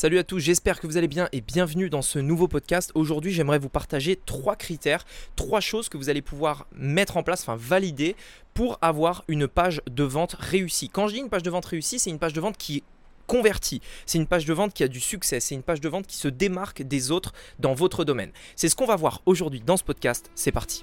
Salut à tous, j'espère que vous allez bien et bienvenue dans ce nouveau podcast. Aujourd'hui, j'aimerais vous partager trois critères, trois choses que vous allez pouvoir mettre en place, enfin valider pour avoir une page de vente réussie. Quand je dis une page de vente réussie, c'est une page de vente qui convertit. C'est une page de vente qui a du succès. C'est une page de vente qui se démarque des autres dans votre domaine. C'est ce qu'on va voir aujourd'hui dans ce podcast. C'est parti.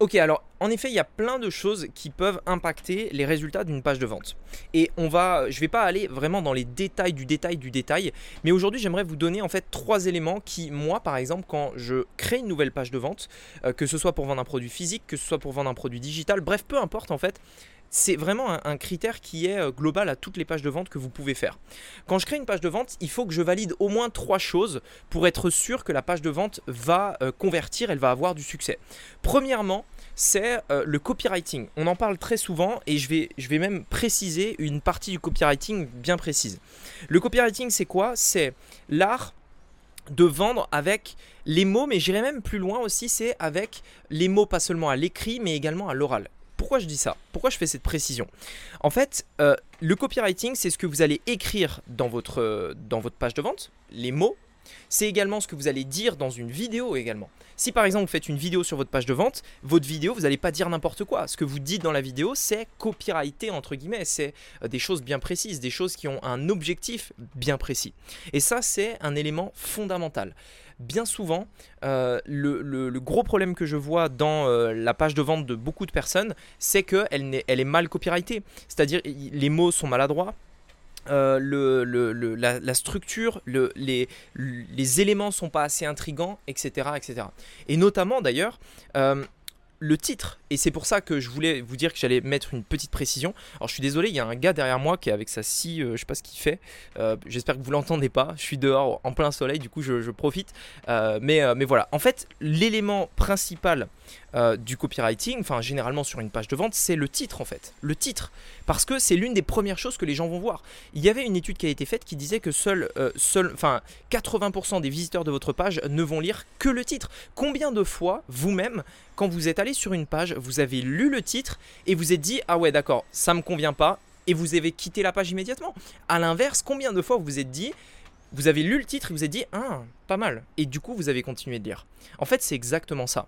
Ok, alors en effet, il y a plein de choses qui peuvent impacter les résultats d'une page de vente. Et on va, je ne vais pas aller vraiment dans les détails du détail du détail, mais aujourd'hui, j'aimerais vous donner en fait trois éléments qui, moi, par exemple, quand je crée une nouvelle page de vente, euh, que ce soit pour vendre un produit physique, que ce soit pour vendre un produit digital, bref, peu importe en fait, c'est vraiment un, critère qui est euh, global à toutes les pages de vente que vous pouvez faire. Quand je crée une page de vente, il faut que je valide au moins trois choses pour être sûr que la page de vente va euh, convertir, elle va avoir du succès. Premièrement, c'est euh, le copywriting. On en parle très souvent et je vais, je vais même préciser une partie du copywriting bien précise. Le copywriting, c'est quoi? C'est l'art de vendre avec les mots, mais j'irai même plus loin aussi, c'est avec les mots pas seulement à l'écrit, mais également à l'oral pourquoi je dis ça? Pourquoi je fais cette précision? En fait, euh, le copywriting, c'est ce que vous allez écrire dans votre, euh, dans votre page de vente, les mots. C'est également ce que vous allez dire dans une vidéo également. Si par exemple vous faites une vidéo sur votre page de vente, votre vidéo, vous n'allez pas dire n'importe quoi. Ce que vous dites dans la vidéo, c'est copyrighté entre guillemets. C'est euh, des choses bien précises, des choses qui ont un objectif bien précis. Et ça, c'est un élément fondamental bien souvent, euh, le, gros problème que je vois dans euh, la page de vente de beaucoup de personnes, c'est qu'elle est, mal copyrightée. C'est-à-dire les mots sont maladroits, euh, le, la, structure, les, les éléments sont pas assez intrigants, etc. etc. Et notamment d'ailleurs, le titre. Et c'est pour ça que je voulais vous dire que j'allais mettre une petite précision. Alors je suis désolé, il y a un gars derrière moi qui est avec sa scie, euh, je sais pas ce qu'il fait. Euh, j'espère que vous l'entendez pas. Je suis dehors en plein soleil, du coup je, profite. Euh, mais, mais voilà, en fait, l'élément principal du copywriting, enfin généralement sur une page de vente, c'est le titre en fait. Le titre. Parce que c'est l'une des premières choses que les gens vont voir. Il y avait une étude qui a été faite qui disait que seul, seul, enfin 80% des visiteurs de votre page ne vont lire que le titre. Combien de fois vous-même quand vous êtes allé sur une page, vous avez lu le titre et vous êtes dit ah ouais d'accord, ça me convient pas et vous avez quitté la page immédiatement. À l'inverse, combien de fois vous vous êtes dit vous avez lu le titre et vous êtes dit ah pas mal et du coup vous avez continué de lire. En fait, c'est exactement ça.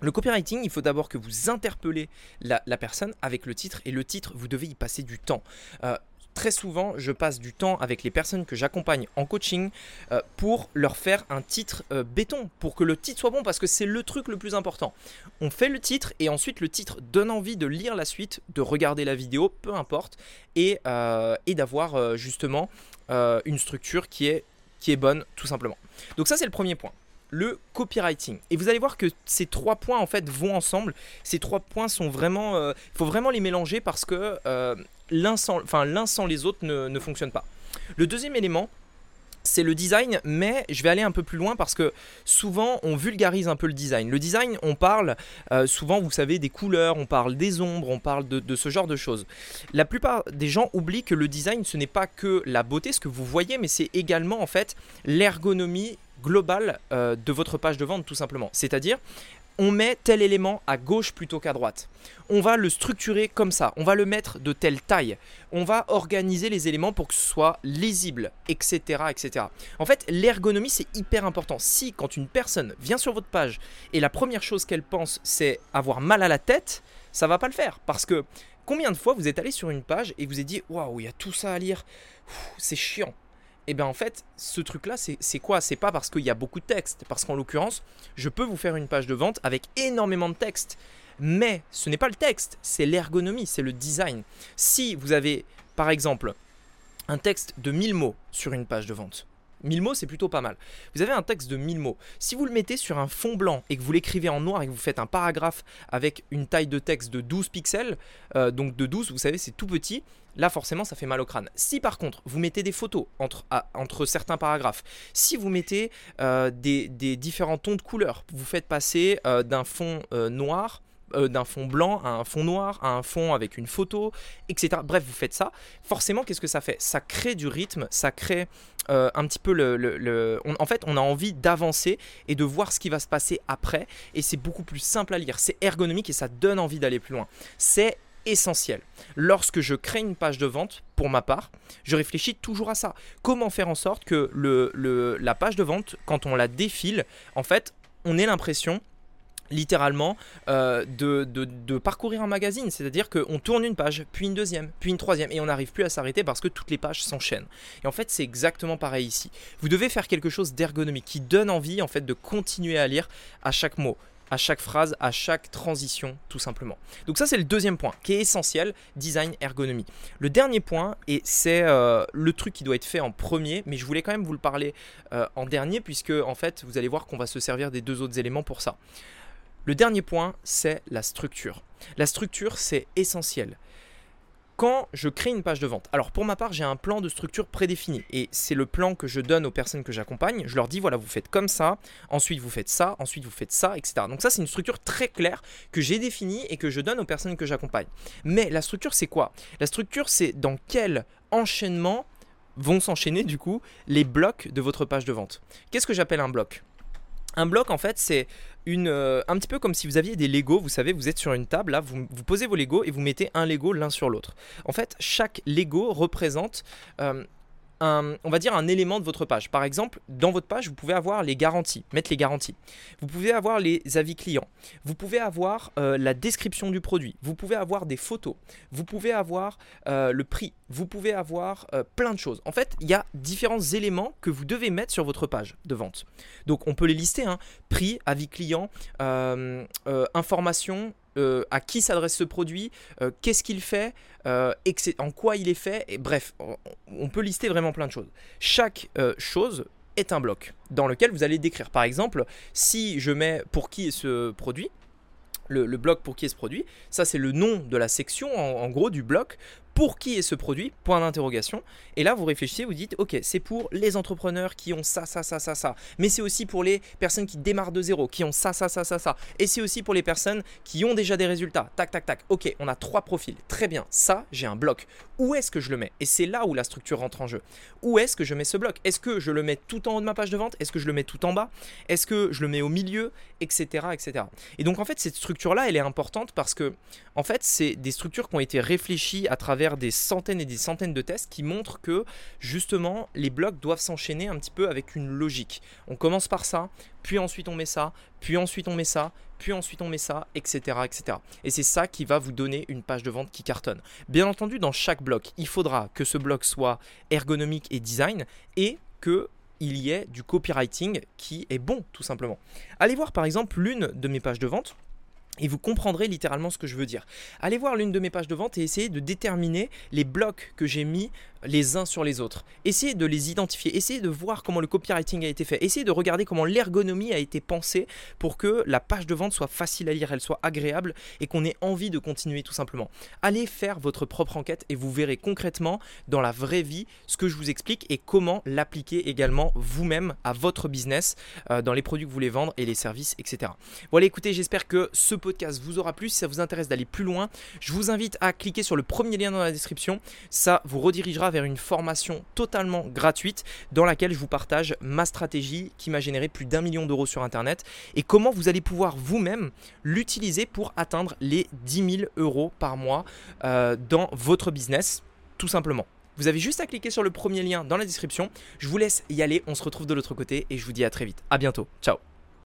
Le copywriting, il faut d'abord que vous interpellez la, personne avec le titre et le titre, vous devez y passer du temps. Euh, très souvent, je passe du temps avec les personnes que j'accompagne en coaching euh, pour leur faire un titre euh, béton, pour que le titre soit bon, parce que c'est le truc le plus important. On fait le titre et ensuite le titre donne envie de lire la suite, de regarder la vidéo, peu importe, et, euh, d'avoir justement une structure qui est bonne, tout simplement. Donc ça, c'est le premier point le copywriting. Et vous allez voir que ces trois points en fait vont ensemble. Ces trois points sont vraiment, il faut vraiment les mélanger parce que l'un sans, enfin, l'un sans les autres ne, ne fonctionne pas. Le deuxième élément, c'est le design, mais je vais aller un peu plus loin parce que souvent on vulgarise un peu le design. Le design, on parle euh, souvent, vous savez, des couleurs, on parle des ombres, on parle de, ce genre de choses. La plupart des gens oublient que le design, ce n'est pas que la beauté, ce que vous voyez, mais c'est également en fait l'ergonomie globale euh, de votre page de vente tout simplement. C'est-à-dire on met tel élément à gauche plutôt qu'à droite. On va le structurer comme ça, on va le mettre de telle taille, on va organiser les éléments pour que ce soit lisible, etc. etc. En fait, l'ergonomie, c'est hyper important. Si quand une personne vient sur votre page et la première chose qu'elle pense, c'est avoir mal à la tête, ça va pas le faire. Parce que combien de fois vous êtes allé sur une page et vous êtes dit, waouh, il y a tout ça à lire, c'est chiant et eh bien en fait, ce truc-là, c'est quoi? C'est pas parce qu'il y a beaucoup de texte, parce qu'en l'occurrence, je peux vous faire une page de vente avec énormément de texte. Mais ce n'est pas le texte, c'est l'ergonomie, c'est le design. Si vous avez, par exemple, un texte de 1000 mots sur une page de vente, 1000 mots, c'est plutôt pas mal. Vous avez un texte de 1000 mots. Si vous le mettez sur un fond blanc et que vous l'écrivez en noir et que vous faites un paragraphe avec une taille de texte de 12 pixels, euh, donc de 12, vous savez, c'est tout petit, là forcément ça fait mal au crâne. Si par contre vous mettez des photos entre, certains paragraphes, si vous mettez euh, des, différents tons de couleurs, vous faites passer euh, d'un fond noir euh, d'un fond blanc à un fond noir, à un fond avec une photo, etc. Bref, vous faites ça. Forcément, qu'est-ce que ça fait? Ça crée du rythme, ça crée euh, un petit peu le... en fait, on a envie d'avancer et de voir ce qui va se passer après. Et c'est beaucoup plus simple à lire, c'est ergonomique et ça donne envie d'aller plus loin. C'est essentiel. Lorsque je crée une page de vente, pour ma part, je réfléchis toujours à ça. Comment faire en sorte que la page de vente, quand on la défile, en fait, on ait l'impression littéralement euh, de, parcourir un magazine. C'est-à-dire qu'on tourne une page, puis une deuxième, puis une troisième, et on n'arrive plus à s'arrêter parce que toutes les pages s'enchaînent. Et en fait, c'est exactement pareil ici. Vous devez faire quelque chose d'ergonomique qui donne envie en fait de continuer à lire à chaque mot à chaque phrase, à chaque transition, tout simplement. Donc ça, c'est le deuxième point qui est essentiel, design, ergonomie. Le dernier point, et c'est euh, le truc qui doit être fait en premier, mais je voulais quand même vous le parler euh, en dernier, puisque en fait, vous allez voir qu'on va se servir des deux autres éléments pour ça. Le dernier point, c'est la structure. La structure, c'est essentiel. Quand je crée une page de vente, alors pour ma part, j'ai un plan de structure prédéfini et c'est le plan que je donne aux personnes que j'accompagne. Je leur dis voilà, vous faites comme ça, ensuite vous faites ça, ensuite vous faites ça, etc. Donc ça, c'est une structure très claire que j'ai définie et que je donne aux personnes que j'accompagne. Mais la structure, c'est quoi? La structure, c'est dans quel enchaînement vont s'enchaîner du coup les blocs de votre page de vente. Qu'est-ce que j'appelle un bloc? Un bloc, en fait, c'est euh, un petit peu comme si vous aviez des Lego. Vous savez, vous êtes sur une table, là, vous, posez vos Lego et vous mettez un Lego l'un sur l'autre. En fait, chaque Lego représente euh, on va dire un élément de votre page. Par exemple, dans votre page, vous pouvez avoir les garanties, mettre les garanties. Vous pouvez avoir les avis clients. Vous pouvez avoir euh, la description du produit. Vous pouvez avoir des photos. Vous pouvez avoir euh, le prix. Vous pouvez avoir euh, plein de choses. En fait, il y a différents éléments que vous devez mettre sur votre page de vente. Donc, on peut les lister hein. prix, avis client, information, euh, à qui s'adresse ce produit, euh, qu'est-ce qu'il fait, euh, en quoi il est fait, et bref, on peut lister vraiment plein de choses. Chaque chose est un bloc dans lequel vous allez décrire. Par exemple, si je mets pour qui est ce produit, le, bloc pour qui est ce produit, ça c'est le nom de la section en gros du bloc pour qui est ce produit Point d'interrogation. Et là, vous réfléchissez, vous dites, ok, c'est pour les entrepreneurs qui ont ça, ça, ça, ça, ça. Mais c'est aussi pour les personnes qui démarrent de zéro, qui ont ça, ça, ça, ça, ça. Et c'est aussi pour les personnes qui ont déjà des résultats. Tac, tac, tac. Ok, on a trois profils. Très bien. Ça, j'ai un bloc. Où est-ce que je le mets? Et c'est là où la structure rentre en jeu. Où est-ce que je mets ce bloc? Est-ce que je le mets tout en haut de ma page de vente? Est-ce que je le mets tout en bas? Est-ce que je le mets au milieu? Etc. etc. Et donc, en fait, cette structure-là, elle est importante parce que, en fait, c'est des structures qui ont été réfléchies à travers des centaines et des centaines de tests qui montrent que justement les blocs doivent s'enchaîner un petit peu avec une logique. On commence par ça, puis ensuite on met ça, puis ensuite on met ça, puis ensuite on met ça, etc. etc. Et c'est ça qui va vous donner une page de vente qui cartonne. Bien entendu, dans chaque bloc, il faudra que ce bloc soit ergonomique et design et que il y ait du copywriting qui est bon tout simplement. Allez voir par exemple l'une de mes pages de vente et vous comprendrez littéralement ce que je veux dire. Allez voir l'une de mes pages de vente et essayez de déterminer les blocs que j'ai mis les uns sur les autres. Essayez de les identifier, essayez de voir comment le copywriting a été fait, essayez de regarder comment l'ergonomie a été pensée pour que la page de vente soit facile à lire, elle soit agréable et qu'on ait envie de continuer tout simplement. Allez faire votre propre enquête et vous verrez concrètement dans la vraie vie ce que je vous explique et comment l'appliquer également vous-même à votre business, euh, dans les produits que vous voulez vendre et les services, etc. Voilà, écoutez, j'espère que ce podcast vous aura plu. Si ça vous intéresse d'aller plus loin, je vous invite à cliquer sur le premier lien dans la description. Ça vous redirigera vers une formation totalement gratuite dans laquelle je vous partage ma stratégie qui m'a généré plus d'un million d'euros sur Internet et comment vous allez pouvoir vous-même l'utiliser pour atteindre les 10 000 euros par mois euh, dans votre business, tout simplement. Vous avez juste à cliquer sur le premier lien dans la description. Je vous laisse y aller, on se retrouve de l'autre côté et je vous dis à très vite. À bientôt. Ciao